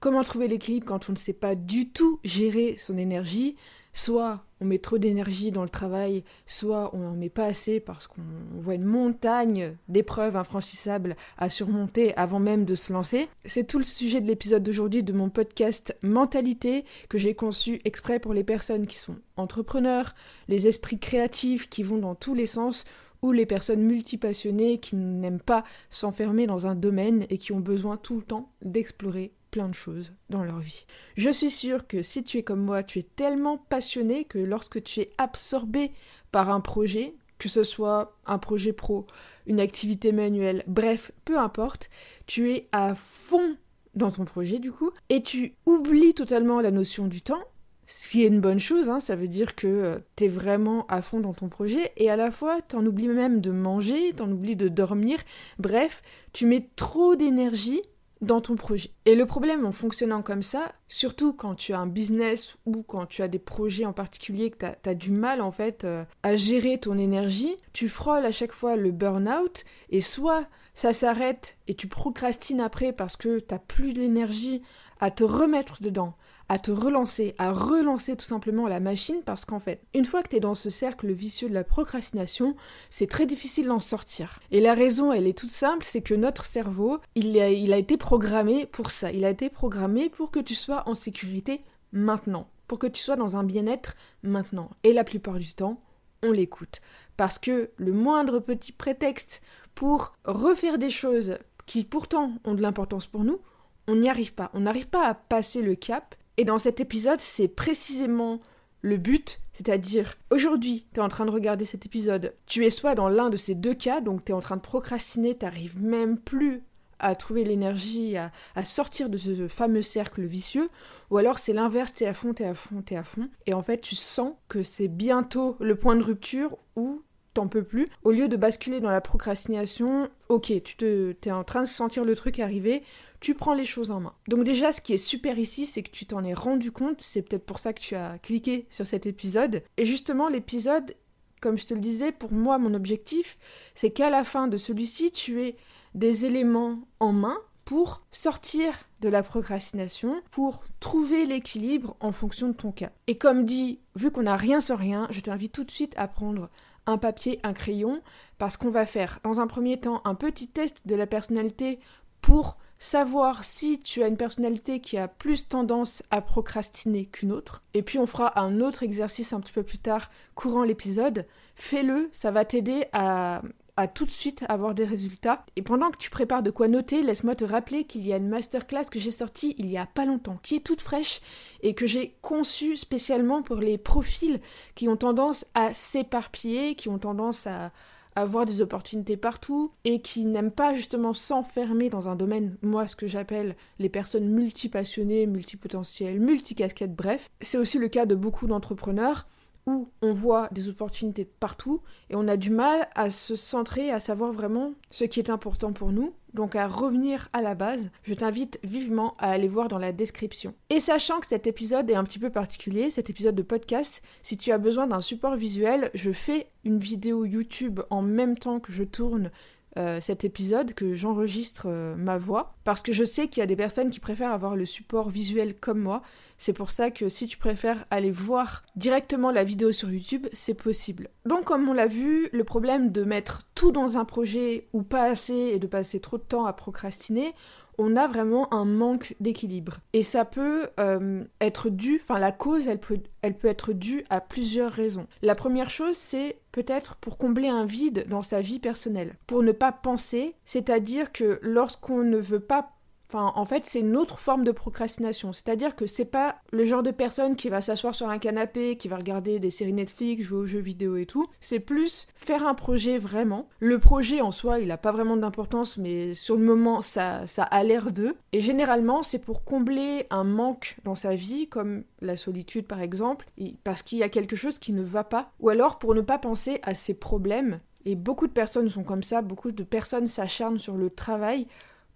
Comment trouver l'équilibre quand on ne sait pas du tout gérer son énergie Soit on met trop d'énergie dans le travail, soit on n'en met pas assez parce qu'on voit une montagne d'épreuves infranchissables à surmonter avant même de se lancer. C'est tout le sujet de l'épisode d'aujourd'hui de mon podcast Mentalité que j'ai conçu exprès pour les personnes qui sont entrepreneurs, les esprits créatifs qui vont dans tous les sens ou les personnes multipassionnées qui n'aiment pas s'enfermer dans un domaine et qui ont besoin tout le temps d'explorer plein de choses dans leur vie. Je suis sûre que si tu es comme moi, tu es tellement passionné que lorsque tu es absorbé par un projet, que ce soit un projet pro, une activité manuelle, bref, peu importe, tu es à fond dans ton projet du coup, et tu oublies totalement la notion du temps, ce qui est une bonne chose, hein, ça veut dire que euh, tu es vraiment à fond dans ton projet, et à la fois t'en oublies même de manger, t'en oublies de dormir, bref, tu mets trop d'énergie dans ton projet. Et le problème en fonctionnant comme ça, surtout quand tu as un business ou quand tu as des projets en particulier que tu as, du mal en fait euh, à gérer ton énergie, tu frôles à chaque fois le burn-out et soit ça s'arrête et tu procrastines après parce que tu plus d'énergie à te remettre dedans, à te relancer, à relancer tout simplement la machine parce qu'en fait, une fois que tu es dans ce cercle vicieux de la procrastination, c'est très difficile d'en sortir. Et la raison, elle est toute simple, c'est que notre cerveau, il a, il a été programmé pour ça. Il a été programmé pour que tu sois en sécurité maintenant, pour que tu sois dans un bien-être maintenant. Et la plupart du temps, on l'écoute. Parce que le moindre petit prétexte pour refaire des choses qui pourtant ont de l'importance pour nous, on n'y arrive pas. On n'arrive pas à passer le cap et dans cet épisode, c'est précisément le but, c'est-à-dire aujourd'hui, tu es en train de regarder cet épisode, tu es soit dans l'un de ces deux cas, donc tu es en train de procrastiner, t'arrives même plus à trouver l'énergie, à, sortir de ce fameux cercle vicieux, ou alors c'est l'inverse, t'es à fond, t'es à fond, t'es à fond, et en fait tu sens que c'est bientôt le point de rupture où t'en peux plus. Au lieu de basculer dans la procrastination, ok, tu te, es en train de sentir le truc arriver, tu prends les choses en main. Donc déjà, ce qui est super ici, c'est que tu t'en es rendu compte, c'est peut-être pour ça que tu as cliqué sur cet épisode. Et justement, l'épisode, comme je te le disais, pour moi, mon objectif, c'est qu'à la fin de celui-ci, tu aies des éléments en main pour sortir de la procrastination, pour trouver l'équilibre en fonction de ton cas. Et comme dit, vu qu'on n'a rien sur rien, je t'invite tout de suite à prendre un papier, un crayon, parce qu'on va faire dans un premier temps un petit test de la personnalité pour savoir si tu as une personnalité qui a plus tendance à procrastiner qu'une autre. Et puis on fera un autre exercice un petit peu plus tard, courant l'épisode. Fais-le, ça va t'aider à, à tout de suite avoir des résultats. Et pendant que tu prépares de quoi noter, laisse-moi te rappeler qu'il y a une masterclass que j'ai sortie il y a pas longtemps, qui est toute fraîche et que j'ai conçue spécialement pour les profils qui ont tendance à s'éparpiller, qui ont tendance à, avoir des opportunités partout et qui n'aiment pas justement s'enfermer dans un domaine, moi ce que j'appelle les personnes multipassionnées, multipotentielles, multicasquettes, bref. C'est aussi le cas de beaucoup d'entrepreneurs où on voit des opportunités partout et on a du mal à se centrer, à savoir vraiment ce qui est important pour nous, donc à revenir à la base, je t'invite vivement à aller voir dans la description. Et sachant que cet épisode est un petit peu particulier, cet épisode de podcast, si tu as besoin d'un support visuel, je fais une vidéo YouTube en même temps que je tourne euh, cet épisode, que j'enregistre euh, ma voix, parce que je sais qu'il y a des personnes qui préfèrent avoir le support visuel comme moi. C'est pour ça que si tu préfères aller voir directement la vidéo sur YouTube, c'est possible. Donc comme on l'a vu, le problème de mettre tout dans un projet ou pas assez et de passer trop de temps à procrastiner, on a vraiment un manque d'équilibre. Et ça peut euh, être dû, enfin la cause, elle peut, elle peut être due à plusieurs raisons. La première chose, c'est peut-être pour combler un vide dans sa vie personnelle, pour ne pas penser, c'est-à-dire que lorsqu'on ne veut pas Enfin, en fait, c'est une autre forme de procrastination. C'est-à-dire que c'est pas le genre de personne qui va s'asseoir sur un canapé, qui va regarder des séries Netflix, jouer aux jeux vidéo et tout. C'est plus faire un projet vraiment. Le projet en soi, il a pas vraiment d'importance, mais sur le moment, ça, ça a l'air d'eux. Et généralement, c'est pour combler un manque dans sa vie, comme la solitude par exemple, parce qu'il y a quelque chose qui ne va pas. Ou alors pour ne pas penser à ses problèmes. Et beaucoup de personnes sont comme ça, beaucoup de personnes s'acharnent sur le travail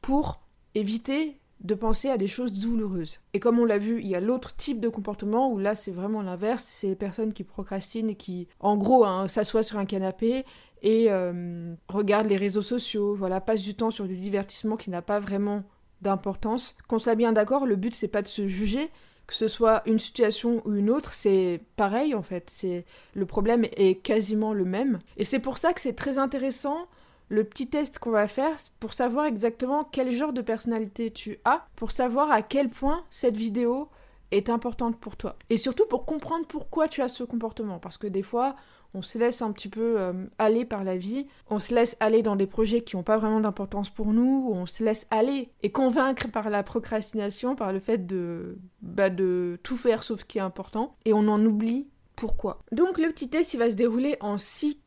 pour éviter de penser à des choses douloureuses. Et comme on l'a vu, il y a l'autre type de comportement où là c'est vraiment l'inverse, c'est les personnes qui procrastinent et qui, en gros, hein, s'assoient sur un canapé et euh, regardent les réseaux sociaux, voilà, passent du temps sur du divertissement qui n'a pas vraiment d'importance. Qu'on soit bien d'accord, le but c'est pas de se juger, que ce soit une situation ou une autre, c'est pareil en fait. C'est le problème est quasiment le même. Et c'est pour ça que c'est très intéressant le petit test qu'on va faire pour savoir exactement quel genre de personnalité tu as, pour savoir à quel point cette vidéo est importante pour toi. Et surtout pour comprendre pourquoi tu as ce comportement. Parce que des fois, on se laisse un petit peu euh, aller par la vie, on se laisse aller dans des projets qui n'ont pas vraiment d'importance pour nous, on se laisse aller et convaincre par la procrastination, par le fait de, bah, de tout faire sauf ce qui est important, et on en oublie pourquoi. Donc le petit test, il va se dérouler en six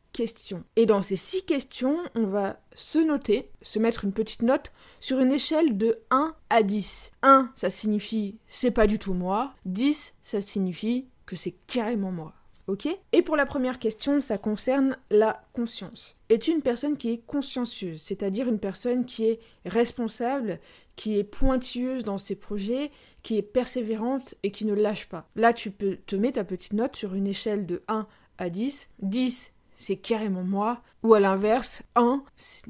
Et dans ces six questions, on va se noter, se mettre une petite note sur une échelle de 1 à 10. 1, ça signifie c'est pas du tout moi. 10, ça signifie que c'est carrément moi. Ok? Et pour la première question, ça concerne la conscience. Es-tu une personne qui est consciencieuse, c'est-à-dire une personne qui est responsable, qui est pointilleuse dans ses projets, qui est persévérante et qui ne lâche pas? Là, tu peux te mettre ta petite note sur une échelle de 1 à 10. 10, c'est carrément moi. Ou à l'inverse, 1,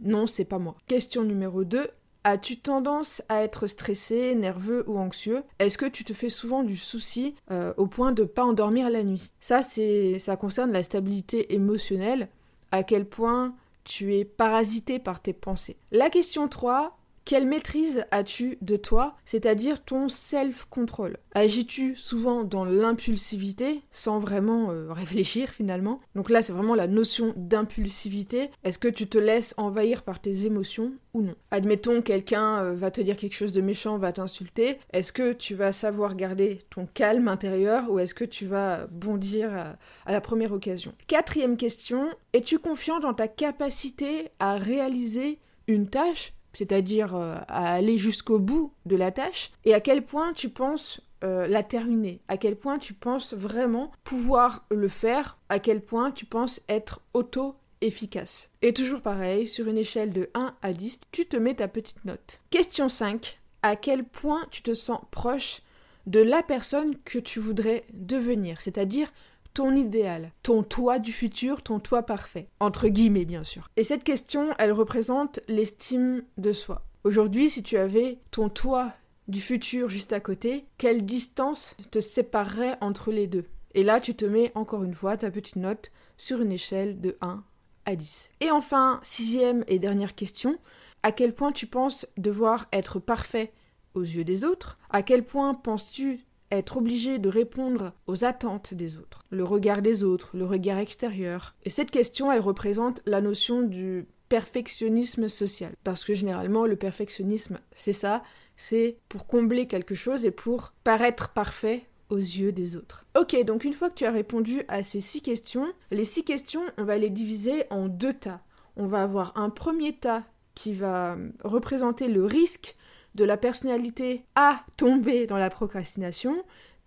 non, c'est pas moi. Question numéro 2, As-tu tendance à être stressé, nerveux ou anxieux? Est-ce que tu te fais souvent du souci euh, au point de pas endormir la nuit? Ça, c'est, ça concerne la stabilité émotionnelle, à quel point tu es parasité par tes pensées. La question 3, quelle maîtrise as-tu de toi, c'est-à-dire ton self-control? Agis-tu souvent dans l'impulsivité sans vraiment euh, réfléchir finalement? Donc là, c'est vraiment la notion d'impulsivité. Est-ce que tu te laisses envahir par tes émotions ou non? Admettons, quelqu'un euh, va te dire quelque chose de méchant, va t'insulter. Est-ce que tu vas savoir garder ton calme intérieur ou est-ce que tu vas bondir à la première occasion? Quatrième question, es-tu confiant dans ta capacité à réaliser une tâche c'est-à-dire euh, à aller jusqu'au bout de la tâche, et à quel point tu penses euh, la terminer, à quel point tu penses vraiment pouvoir le faire, à quel point tu penses être auto-efficace. Et toujours pareil, sur une échelle de 1 à 10, tu te mets ta petite note. Question 5. À quel point tu te sens proche de la personne que tu voudrais devenir, c'est-à-dire ton idéal, ton toi du futur, ton toi parfait, entre guillemets bien sûr. Et cette question, elle représente l'estime de soi. Aujourd'hui, si tu avais ton toi du futur juste à côté, quelle distance te séparerait entre les deux? Et là, tu te mets encore une fois ta petite note sur une échelle de 1 à 10. Et enfin, sixième et dernière question, à quel point tu penses devoir être parfait aux yeux des autres? À quel point penses-tu être obligé de répondre aux attentes des autres, le regard des autres, le regard extérieur. Et cette question, elle représente la notion du perfectionnisme social. Parce que généralement, le perfectionnisme, c'est ça, c'est pour combler quelque chose et pour paraître parfait aux yeux des autres. Ok, donc une fois que tu as répondu à ces six questions, les six questions, on va les diviser en deux tas. On va avoir un premier tas qui va représenter le risque de la personnalité à tomber dans la procrastination.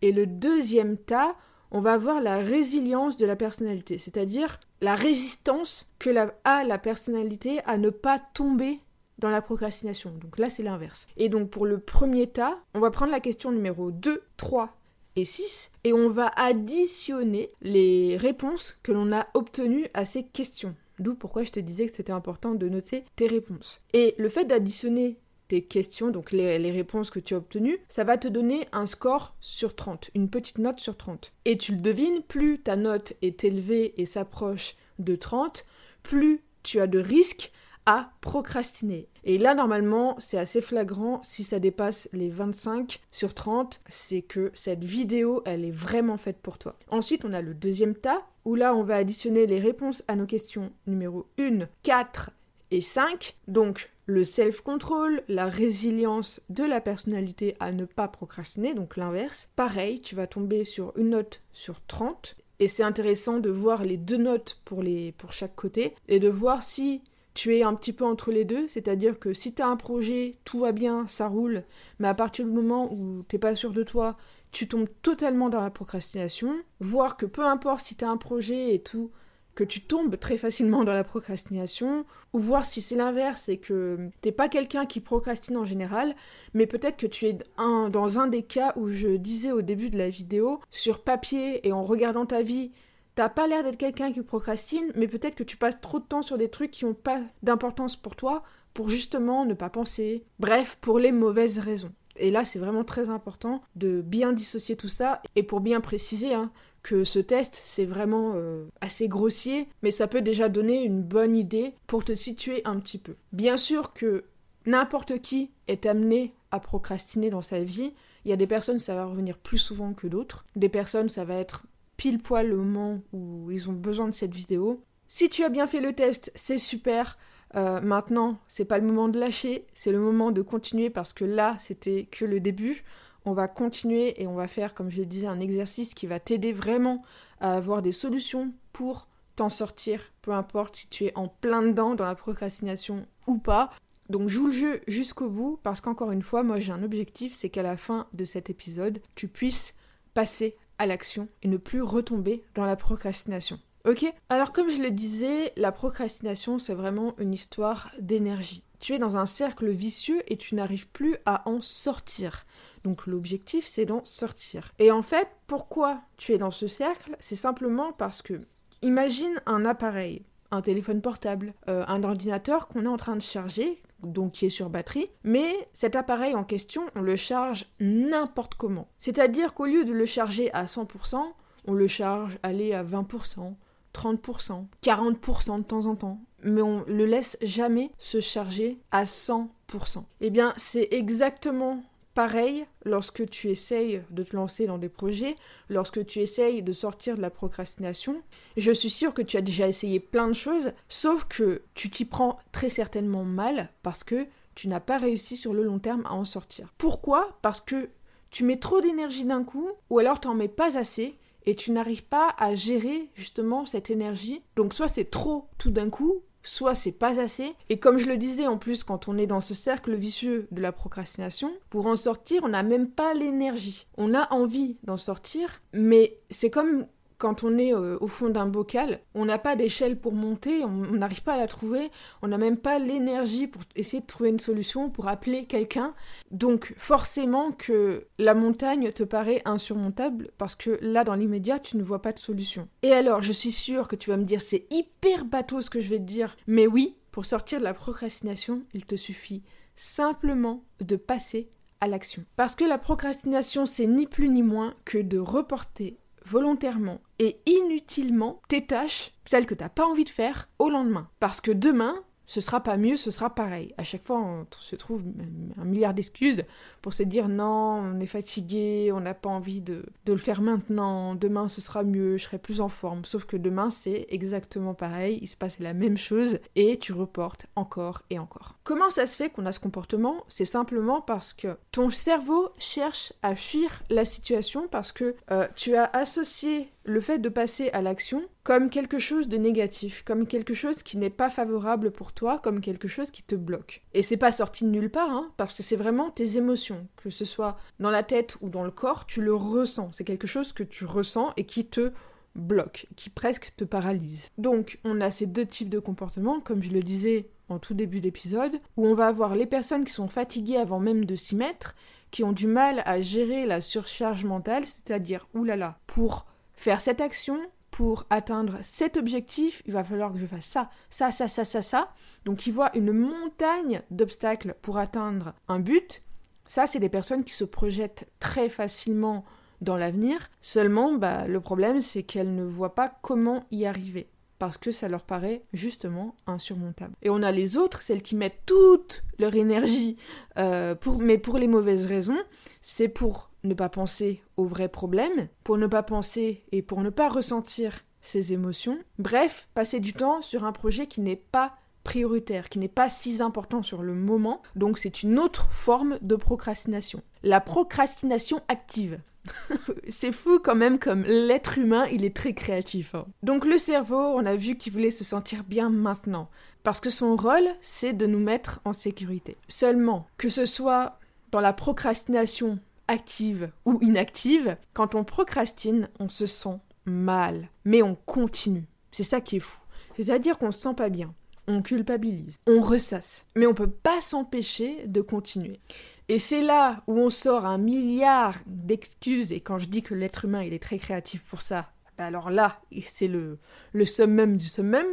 Et le deuxième tas, on va avoir la résilience de la personnalité, c'est-à-dire la résistance que la, a la personnalité à ne pas tomber dans la procrastination. Donc là, c'est l'inverse. Et donc pour le premier tas, on va prendre la question numéro 2, 3 et 6 et on va additionner les réponses que l'on a obtenues à ces questions. D'où pourquoi je te disais que c'était important de noter tes réponses. Et le fait d'additionner tes questions, donc les, réponses que tu as obtenues, ça va te donner un score sur 30, une petite note sur 30. Et tu le devines, plus ta note est élevée et s'approche de 30, plus tu as de risques à procrastiner. Et là, normalement, c'est assez flagrant. Si ça dépasse les 25 sur 30, c'est que cette vidéo, elle est vraiment faite pour toi. Ensuite, on a le deuxième tas, où là, on va additionner les réponses à nos questions numéro 1, 4 et 5. Donc, le self-control, la résilience de la personnalité à ne pas procrastiner, donc l'inverse. Pareil, tu vas tomber sur une note sur 30. Et c'est intéressant de voir les deux notes pour, les, pour chaque côté et de voir si tu es un petit peu entre les deux, c'est-à-dire que si tu as un projet, tout va bien, ça roule, mais à partir du moment où t'es pas sûr de toi, tu tombes totalement dans la procrastination, voir que peu importe si tu as un projet et tout, que tu tombes très facilement dans la procrastination, ou voir si c'est l'inverse et que t'es pas quelqu'un qui procrastine en général, mais peut-être que tu es dans un des cas où je disais au début de la vidéo, sur papier et en regardant ta vie, t'as pas l'air d'être quelqu'un qui procrastine, mais peut-être que tu passes trop de temps sur des trucs qui n'ont pas d'importance pour toi, pour justement ne pas penser, bref, pour les mauvaises raisons. Et là, c'est vraiment très important de bien dissocier tout ça, et pour bien préciser, hein, ce test, c'est vraiment euh, assez grossier, mais ça peut déjà donner une bonne idée pour te situer un petit peu. Bien sûr que n'importe qui est amené à procrastiner dans sa vie. Il y a des personnes, ça va revenir plus souvent que d'autres. Des personnes, ça va être pile poil le moment où ils ont besoin de cette vidéo. Si tu as bien fait le test, c'est super. Euh, maintenant, c'est pas le moment de lâcher, c'est le moment de continuer parce que là, c'était que le début on va continuer et on va faire, comme je le disais, un exercice qui va t'aider vraiment à avoir des solutions pour t'en sortir, peu importe si tu es en plein dedans dans la procrastination ou pas. Donc joue le jeu jusqu'au bout parce qu'encore une fois, moi j'ai un objectif, c'est qu'à la fin de cet épisode, tu puisses passer à l'action et ne plus retomber dans la procrastination. Ok? Alors comme je le disais, la procrastination c'est vraiment une histoire d'énergie. Tu es dans un cercle vicieux et tu n'arrives plus à en sortir. Donc l'objectif, c'est d'en sortir. Et en fait, pourquoi tu es dans ce cercle? C'est simplement parce que, imagine un appareil, un téléphone portable, euh, un ordinateur qu'on est en train de charger, donc qui est sur batterie, mais cet appareil en question, on le charge n'importe comment. C'est-à-dire qu'au lieu de le charger à 100%, on le charge, aller à 20%, 30%, 40% de temps en temps, mais on le laisse jamais se charger à 100%. Eh bien, c'est exactement Pareil, lorsque tu essayes de te lancer dans des projets, lorsque tu essayes de sortir de la procrastination, je suis sûre que tu as déjà essayé plein de choses, sauf que tu t'y prends très certainement mal parce que tu n'as pas réussi sur le long terme à en sortir. Pourquoi? Parce que tu mets trop d'énergie d'un coup, ou alors tu n'en mets pas assez, et tu n'arrives pas à gérer justement cette énergie. Donc soit c'est trop tout d'un coup, soit c'est pas assez. Et comme je le disais en plus, quand on est dans ce cercle vicieux de la procrastination, pour en sortir, on n'a même pas l'énergie. On a envie d'en sortir, mais c'est comme quand on est euh, au fond d'un bocal, on n'a pas d'échelle pour monter, on n'arrive pas à la trouver, on n'a même pas l'énergie pour essayer de trouver une solution, pour appeler quelqu'un. Donc forcément que la montagne te paraît insurmontable parce que là, dans l'immédiat, tu ne vois pas de solution. Et alors, je suis sûre que tu vas me dire, c'est hyper bateau ce que je vais te dire, mais oui, pour sortir de la procrastination, il te suffit simplement de passer à l'action. Parce que la procrastination, c'est ni plus ni moins que de reporter volontairement et inutilement tes tâches, celles que tu n'as pas envie de faire, au lendemain. Parce que demain, ce sera pas mieux, ce sera pareil. À chaque fois, on se trouve un milliard d'excuses pour se dire non, on est fatigué, on n'a pas envie de, de, le faire maintenant, demain ce sera mieux, je serai plus en forme. Sauf que demain, c'est exactement pareil, il se passe la même chose et tu reportes encore et encore. Comment ça se fait qu'on a ce comportement? C'est simplement parce que ton cerveau cherche à fuir la situation parce que euh, tu as associé le fait de passer à l'action comme quelque chose de négatif, comme quelque chose qui n'est pas favorable pour toi, comme quelque chose qui te bloque. Et c'est pas sorti de nulle part, hein, parce que c'est vraiment tes émotions, que ce soit dans la tête ou dans le corps, tu le ressens. C'est quelque chose que tu ressens et qui te bloque, qui presque te paralyse. Donc on a ces deux types de comportements, comme je le disais en tout début d'épisode, où on va avoir les personnes qui sont fatiguées avant même de s'y mettre, qui ont du mal à gérer la surcharge mentale, c'est-à-dire, oulala, pour faire cette action, pour atteindre cet objectif, il va falloir que je fasse ça, ça, ça, ça, ça, ça. Donc ils voient une montagne d'obstacles pour atteindre un but. Ça, c'est des personnes qui se projettent très facilement dans l'avenir. Seulement, bah, le problème, c'est qu'elles ne voient pas comment y arriver. Parce que ça leur paraît justement insurmontable. Et on a les autres, celles qui mettent toute leur énergie, euh, pour, mais pour les mauvaises raisons. C'est pour ne pas penser aux vrais problèmes, pour ne pas penser et pour ne pas ressentir ses émotions. Bref, passer du temps sur un projet qui n'est pas prioritaire, qui n'est pas si important sur le moment. Donc c'est une autre forme de procrastination. La procrastination active. c'est fou quand même comme l'être humain, il est très créatif. Hein. Donc le cerveau, on a vu qu'il voulait se sentir bien maintenant. Parce que son rôle, c'est de nous mettre en sécurité. Seulement, que ce soit dans la procrastination active ou inactive, quand on procrastine, on se sent mal. Mais on continue. C'est ça qui est fou. C'est-à-dire qu'on se sent pas bien. On culpabilise. On ressasse. Mais on peut pas s'empêcher de continuer. Et c'est là où on sort un milliard d'excuses. Et quand je dis que l'être humain, il est très créatif pour ça, bah alors là, c'est le, le summum du summum.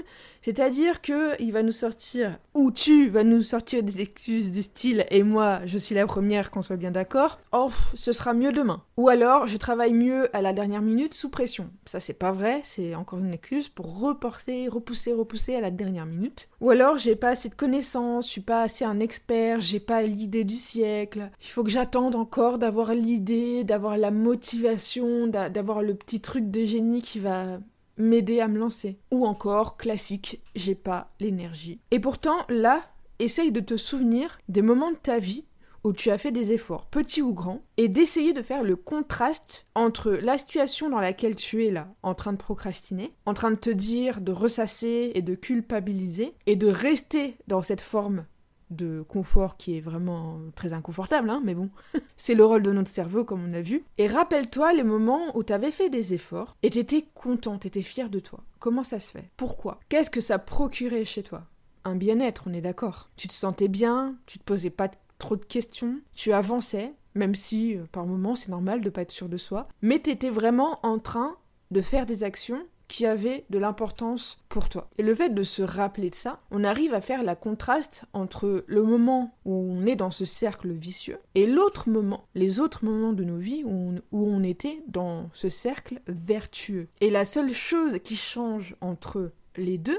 C'est-à-dire que il va nous sortir, ou tu vas nous sortir des excuses du style, et moi, je suis la première, qu'on soit bien d'accord. Oh, ce sera mieux demain. Ou alors, je travaille mieux à la dernière minute sous pression. Ça, c'est pas vrai, c'est encore une excuse pour reporter, repousser, repousser à la dernière minute. Ou alors, j'ai pas assez de connaissances, je suis pas assez un expert, j'ai pas l'idée du siècle. Il faut que j'attende encore d'avoir l'idée, d'avoir la motivation, d'avoir le petit truc de génie qui va m'aider à me lancer. Ou encore, classique, j'ai pas l'énergie. Et pourtant, là, essaye de te souvenir des moments de ta vie où tu as fait des efforts, petits ou grands, et d'essayer de faire le contraste entre la situation dans laquelle tu es là, en train de procrastiner, en train de te dire, de ressasser et de culpabiliser, et de rester dans cette forme de confort qui est vraiment très inconfortable, hein, mais bon, c'est le rôle de notre cerveau comme on a vu. Et rappelle-toi les moments où tu avais fait des efforts et t'étais content, t'étais fier de toi. Comment ça se fait? Pourquoi? Qu'est-ce que ça procurait chez toi? Un bien-être, on est d'accord. Tu te sentais bien, tu te posais pas trop de questions, tu avançais, même si euh, par moments c'est normal de pas être sûr de soi, mais t'étais vraiment en train de faire des actions qui avait de l'importance pour toi. Et le fait de se rappeler de ça, on arrive à faire la contraste entre le moment où on est dans ce cercle vicieux et l'autre moment, les autres moments de nos vies où on, était dans ce cercle vertueux. Et la seule chose qui change entre les deux,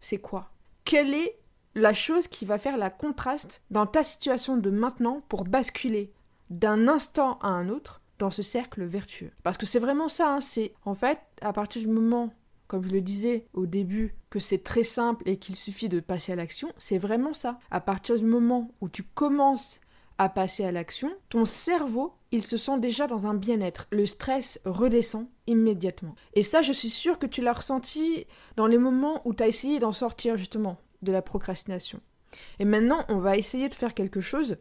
c'est quoi? Quelle est la chose qui va faire la contraste dans ta situation de maintenant pour basculer d'un instant à un autre dans ce cercle vertueux. Parce que c'est vraiment ça, hein, c'est en fait à partir du moment, comme je le disais au début, que c'est très simple et qu'il suffit de passer à l'action, c'est vraiment ça. À partir du moment où tu commences à passer à l'action, ton cerveau, il se sent déjà dans un bien-être. Le stress redescend immédiatement. Et ça, je suis sûre que tu l'as ressenti dans les moments où tu as essayé d'en sortir justement de la procrastination. Et maintenant, on va essayer de faire quelque chose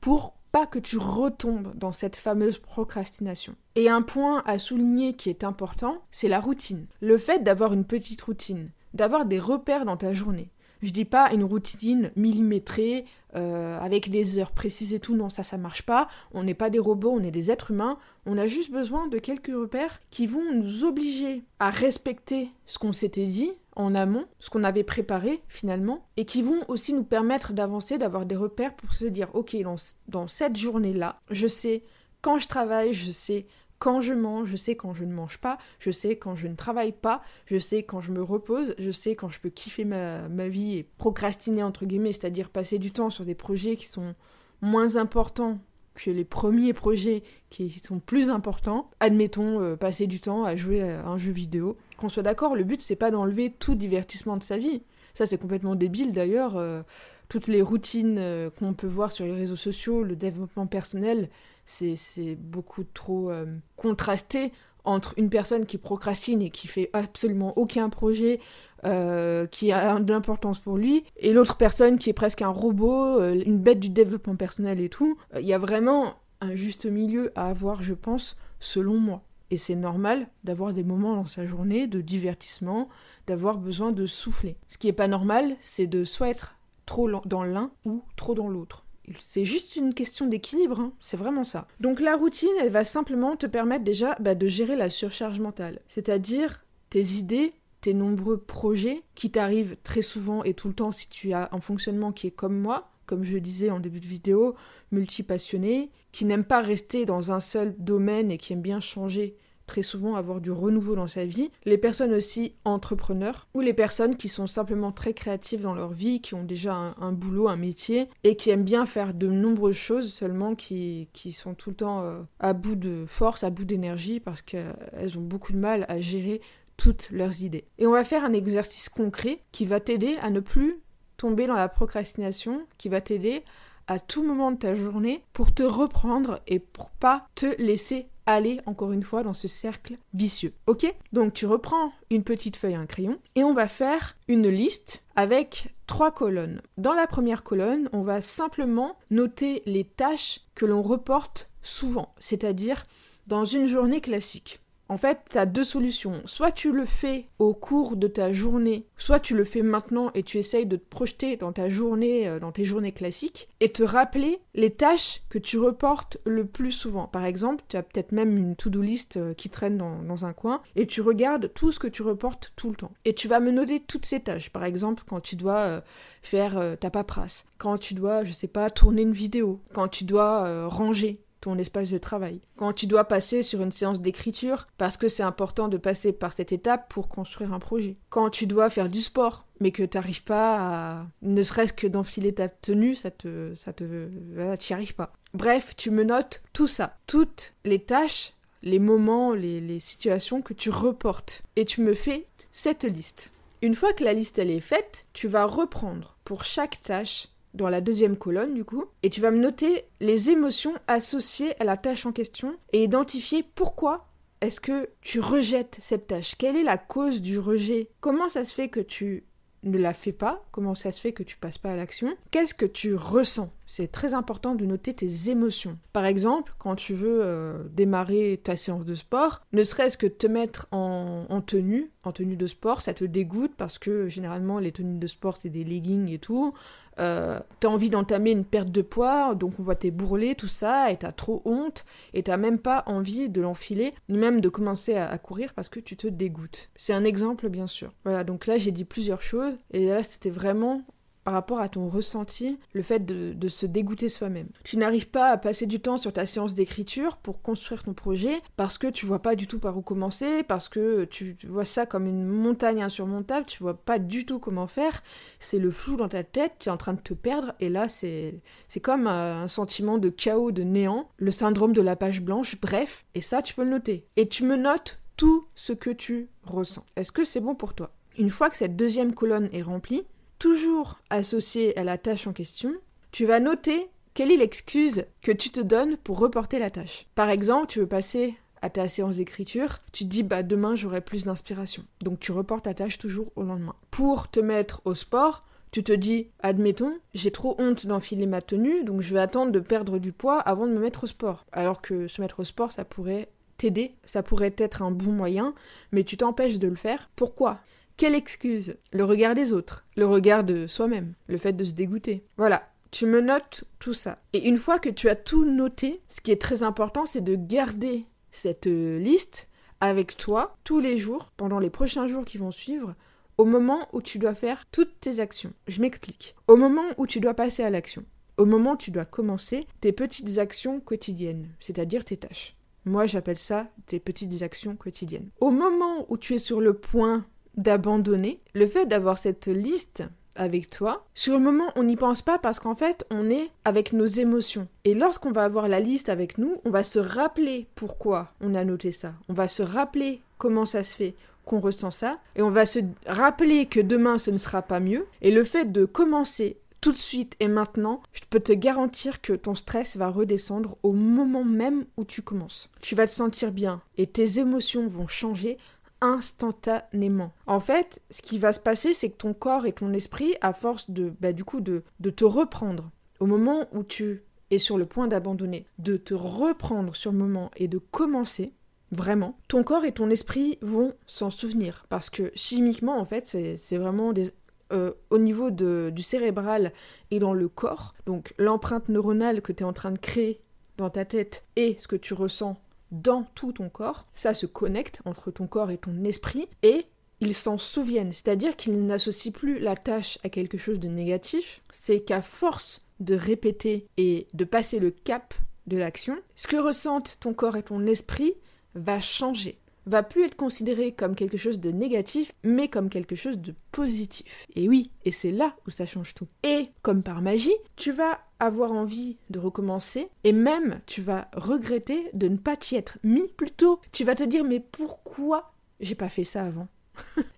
pour pas que tu retombes dans cette fameuse procrastination. Et un point à souligner qui est important, c'est la routine. Le fait d'avoir une petite routine, d'avoir des repères dans ta journée. Je dis pas une routine millimétrée euh, avec des heures précises et tout, non, ça, ça marche pas. On n'est pas des robots, on est des êtres humains. On a juste besoin de quelques repères qui vont nous obliger à respecter ce qu'on s'était dit en amont, ce qu'on avait préparé finalement, et qui vont aussi nous permettre d'avancer, d'avoir des repères pour se dire, ok, dans, dans cette journée-là, je sais quand je travaille, je sais quand je mange, je sais quand je ne mange pas, je sais quand je ne travaille pas, je sais quand je me repose, je sais quand je peux kiffer ma, ma vie et procrastiner entre guillemets, c'est-à-dire passer du temps sur des projets qui sont moins importants que les premiers projets qui sont plus importants, admettons euh, passer du temps à jouer à un jeu vidéo. Qu'on soit d'accord, le but c'est pas d'enlever tout divertissement de sa vie. Ça c'est complètement débile d'ailleurs. Euh, toutes les routines euh, qu'on peut voir sur les réseaux sociaux, le développement personnel, c'est beaucoup trop contrasté entre une personne qui procrastine et qui fait absolument aucun projet euh, qui a de l'importance pour lui, et l'autre personne qui est presque un robot, euh, une bête du développement personnel et tout. Euh, il y a vraiment un juste milieu à avoir, je pense, selon moi. Et c'est normal d'avoir des moments dans sa journée de divertissement, d'avoir besoin de souffler. Ce qui est pas normal, c'est de soit être trop dans l'un ou trop dans l'autre. C'est juste une question d'équilibre, hein. c'est vraiment ça. Donc la routine, elle va simplement te permettre déjà bah, de gérer la surcharge mentale. C'est-à-dire tes idées tes nombreux projets qui t'arrivent très souvent et tout le temps si tu as un fonctionnement qui est comme moi, comme je disais en début de vidéo, multipassionné, qui n'aime pas rester dans un seul domaine et qui aime bien changer très souvent avoir du renouveau dans sa vie, les personnes aussi entrepreneurs ou les personnes qui sont simplement très créatives dans leur vie, qui ont déjà un, boulot, un métier et qui aiment bien faire de nombreuses choses seulement qui, qui sont tout le temps euh, à bout de force, à bout d'énergie parce qu'elles ont beaucoup de mal à gérer toutes leurs idées. Et on va faire un exercice concret qui va t'aider à ne plus tomber dans la procrastination, qui va t'aider à tout moment de ta journée pour te reprendre et pour pas te laisser aller encore une fois dans ce cercle vicieux. Ok? Donc tu reprends une petite feuille et un crayon et on va faire une liste avec trois colonnes. Dans la première colonne, on va simplement noter les tâches que l'on reporte souvent, c'est-à-dire dans une journée classique En fait, tu as deux solutions. Soit tu le fais au cours de ta journée, soit tu le fais maintenant et tu essayes de te projeter dans ta journée, euh, dans tes journées classiques, et te rappeler les tâches que tu reportes le plus souvent. Par exemple, tu as peut-être même une to-do list euh, qui traîne dans, un coin, et tu regardes tout ce que tu reportes tout le temps. Et tu vas me noter toutes ces tâches. Par exemple, quand tu dois euh, faire ta paperasse, quand tu dois, je sais pas, tourner une vidéo, quand tu dois ranger ton espace de travail. Quand tu dois passer sur une séance d'écriture, parce que c'est important de passer par cette étape pour construire un projet. Quand tu dois faire du sport, mais que tu n'arrives pas à... Ne serait-ce que d'enfiler ta tenue, ça te... ça te... tu n'y arrives pas. Bref, tu me notes tout ça. Toutes les tâches, les moments, les, les situations que tu reportes. Et tu me fais cette liste. Une fois que la liste elle est faite, tu vas reprendre pour chaque tâche dans la deuxième colonne du coup, et tu vas me noter les émotions associées à la tâche en question et identifier pourquoi est-ce que tu rejettes cette tâche. Quelle est la cause du rejet? Comment ça se fait que tu ne la fais pas? Comment ça se fait que tu passes pas à l'action? Qu'est-ce que tu ressens? C'est très important de noter tes émotions. Par exemple, quand tu veux euh, démarrer ta séance de sport, ne serait-ce que te mettre en, en, tenue, en tenue de sport, ça te dégoûte parce que généralement les tenues de sport c'est des leggings et tout. Euh, t'as envie d'entamer une perte de poids, donc on voit tes bourrelets, tout ça, et t'as trop honte, et t'as même pas envie de l'enfiler, ni même de commencer à, courir parce que tu te dégoûtes. C'est un exemple, bien sûr. Voilà, donc là j'ai dit plusieurs choses, et là c'était vraiment par rapport à ton ressenti, le fait de, se dégoûter soi-même. Tu n'arrives pas à passer du temps sur ta séance d'écriture pour construire ton projet parce que tu vois pas du tout par où commencer, parce que tu vois ça comme une montagne insurmontable, tu vois pas du tout comment faire, c'est le flou dans ta tête, tu es en train de te perdre et là c'est c'est comme euh, un sentiment de chaos, de néant, le syndrome de la page blanche, bref, et ça tu peux le noter. Et tu me notes tout ce que tu ressens. Est-ce que c'est bon pour toi? Une fois que cette deuxième colonne est remplie, toujours associé à la tâche en question, tu vas noter quelle est l'excuse que tu te donnes pour reporter la tâche. Par exemple, tu veux passer à ta séance d'écriture, tu te dis bah demain j'aurai plus d'inspiration. Donc tu reportes ta tâche toujours au lendemain. Pour te mettre au sport, tu te dis admettons, j'ai trop honte d'enfiler ma tenue, donc je vais attendre de perdre du poids avant de me mettre au sport. Alors que se mettre au sport, ça pourrait t'aider, ça pourrait être un bon moyen, mais tu t'empêches de le faire. Pourquoi? Quelle excuse Le regard des autres, le regard de soi-même, le fait de se dégoûter. Voilà, tu me notes tout ça. Et une fois que tu as tout noté, ce qui est très important, c'est de garder cette euh, liste avec toi tous les jours, pendant les prochains jours qui vont suivre, au moment où tu dois faire toutes tes actions. Je m'explique. Au moment où tu dois passer à l'action. Au moment où tu dois commencer tes petites actions quotidiennes, c'est-à-dire tes tâches. Moi, j'appelle ça tes petites actions quotidiennes. Au moment où tu es sur le point d'abandonner. Le fait d'avoir cette liste avec toi, sur le moment, on n'y pense pas parce qu'en fait, on est avec nos émotions. Et lorsqu'on va avoir la liste avec nous, on va se rappeler pourquoi on a noté ça. On va se rappeler comment ça se fait qu'on ressent ça. Et on va se rappeler que demain, ce ne sera pas mieux. Et le fait de commencer tout de suite et maintenant, je peux te garantir que ton stress va redescendre au moment même où tu commences. Tu vas te sentir bien et tes émotions vont changer instantanément. En fait, ce qui va se passer, c'est que ton corps et ton esprit, à force de, bah, du coup, de, de te reprendre au moment où tu es sur le point d'abandonner, de te reprendre sur le moment et de commencer, vraiment, ton corps et ton esprit vont s'en souvenir. Parce que chimiquement, en fait, c'est vraiment des, euh, au niveau de, du cérébral et dans le corps. Donc l'empreinte neuronale que tu es en train de créer dans ta tête et ce que tu ressens dans tout ton corps, ça se connecte entre ton corps et ton esprit, et ils s'en souviennent, c'est-à-dire qu'ils n'associent plus la tâche à quelque chose de négatif, c'est qu'à force de répéter et de passer le cap de l'action, ce que ressentent ton corps et ton esprit va changer va plus être considéré comme quelque chose de négatif, mais comme quelque chose de positif. Et oui, et c'est là où ça change tout. Et comme par magie, tu vas avoir envie de recommencer, et même tu vas regretter de ne pas t'y être mis plus tôt. Tu vas te dire, mais pourquoi j'ai pas fait ça avant?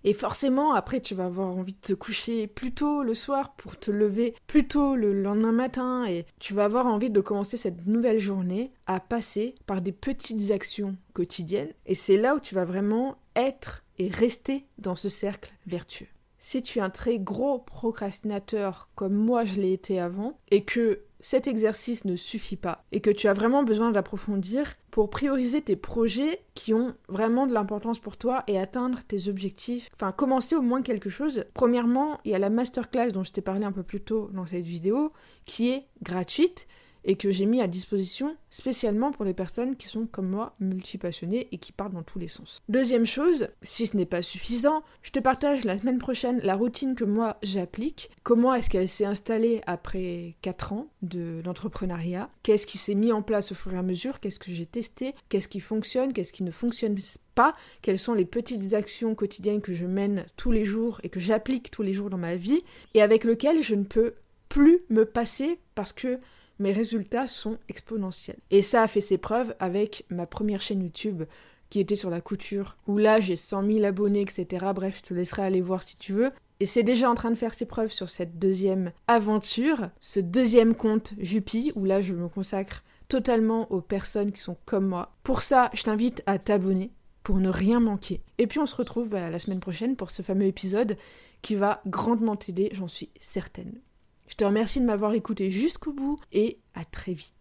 Et forcément, après, tu vas avoir envie de te coucher plus tôt le soir pour te lever plus tôt le lendemain matin et tu vas avoir envie de commencer cette nouvelle journée à passer par des petites actions quotidiennes. Et c'est là où tu vas vraiment être et rester dans ce cercle vertueux. Si tu es un très gros procrastinateur comme moi je l'ai été avant et que cet exercice ne suffit pas et que tu as vraiment besoin d'approfondir pour prioriser tes projets qui ont vraiment de l'importance pour toi et atteindre tes objectifs. Enfin, commencer au moins quelque chose. Premièrement, il y a la masterclass dont je t'ai parlé un peu plus tôt dans cette vidéo qui est gratuite et que j'ai mis à disposition spécialement pour les personnes qui sont comme moi multipassionnées et qui partent dans tous les sens. Deuxième chose, si ce n'est pas suffisant, je te partage la semaine prochaine la routine que moi j'applique, comment est-ce qu'elle s'est installée après 4 ans d'entrepreneuriat, qu'est-ce qui s'est mis en place au fur et à mesure, qu'est-ce que j'ai testé, qu'est-ce qui fonctionne, qu'est-ce qui ne fonctionne pas, quelles sont les petites actions quotidiennes que je mène tous les jours et que j'applique tous les jours dans ma vie et avec lequel je ne peux plus me passer parce que mes résultats sont exponentiels. Et ça a fait ses preuves avec ma première chaîne YouTube qui était sur la couture, où là j'ai 100 000 abonnés, etc. Bref, je te laisserai aller voir si tu veux. Et c'est déjà en train de faire ses preuves sur cette deuxième aventure, ce deuxième compte Jupi, où là je me consacre totalement aux personnes qui sont comme moi. Pour ça, je t'invite à t'abonner pour ne rien manquer. Et puis on se retrouve la semaine prochaine pour ce fameux épisode qui va grandement t'aider, j'en suis certaine. Je te remercie de m'avoir écouté jusqu'au bout et à très vite.